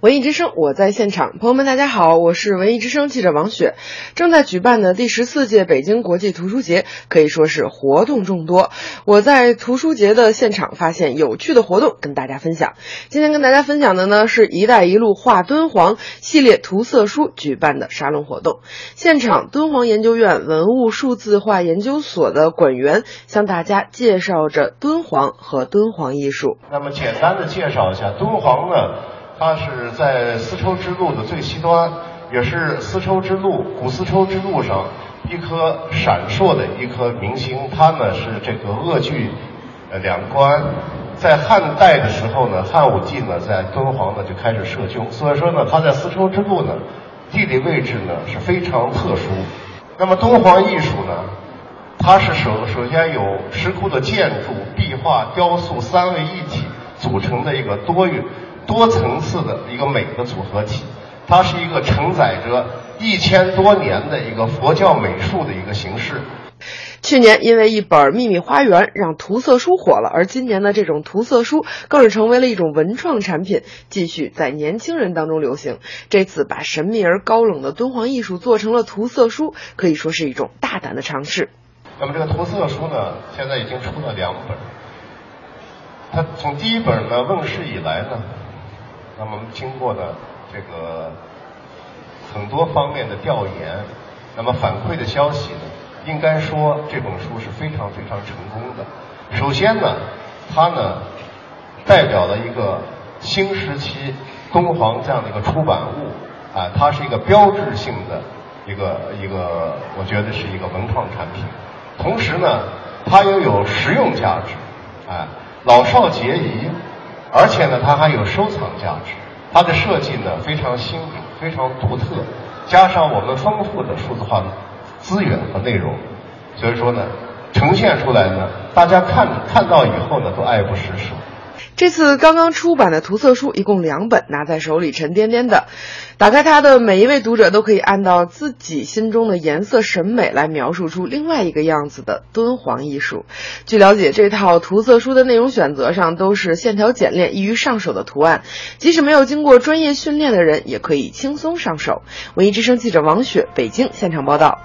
文艺之声，我在现场。朋友们，大家好，我是文艺之声记者王雪。正在举办的第十四届北京国际图书节可以说是活动众多。我在图书节的现场发现有趣的活动，跟大家分享。今天跟大家分享的呢是一带一路画敦煌系列涂色书举办的沙龙活动。现场，敦煌研究院文物数字化研究所的馆员向大家介绍着敦煌和敦煌艺术。那么简单的介绍一下敦煌呢？它是在丝绸之路的最西端，也是丝绸之路古丝绸之路上一颗闪烁的一颗明星。它呢是这个鄂剧呃两关，在汉代的时候呢，汉武帝呢在敦煌呢就开始设宫，所以说呢，它在丝绸之路呢地理位置呢是非常特殊。那么敦煌艺术呢，它是首首先有石窟的建筑、壁画、雕塑三位一体组成的一个多元。多层次的一个美的组合体，它是一个承载着一千多年的一个佛教美术的一个形式。去年因为一本《秘密花园》让涂色书火了，而今年呢，这种涂色书更是成为了一种文创产品，继续在年轻人当中流行。这次把神秘而高冷的敦煌艺术做成了涂色书，可以说是一种大胆的尝试。那么这个涂色书呢，现在已经出了两本。它从第一本呢问世以来呢。那么经过了这个很多方面的调研，那么反馈的消息呢，应该说这本书是非常非常成功的。首先呢，它呢代表了一个新时期敦煌这样的一个出版物啊，它是一个标志性的一个一个，我觉得是一个文创产品。同时呢，它又有实用价值，哎，老少皆宜。而且呢，它还有收藏价值。它的设计呢非常新颖，非常独特，加上我们丰富的数字化资源和内容，所以说呢，呈现出来呢，大家看看到以后呢，都爱不释手。这次刚刚出版的涂色书一共两本，拿在手里沉甸甸的。打开它的每一位读者都可以按照自己心中的颜色审美来描述出另外一个样子的敦煌艺术。据了解，这套涂色书的内容选择上都是线条简练、易于上手的图案，即使没有经过专业训练的人也可以轻松上手。文艺之声记者王雪，北京现场报道。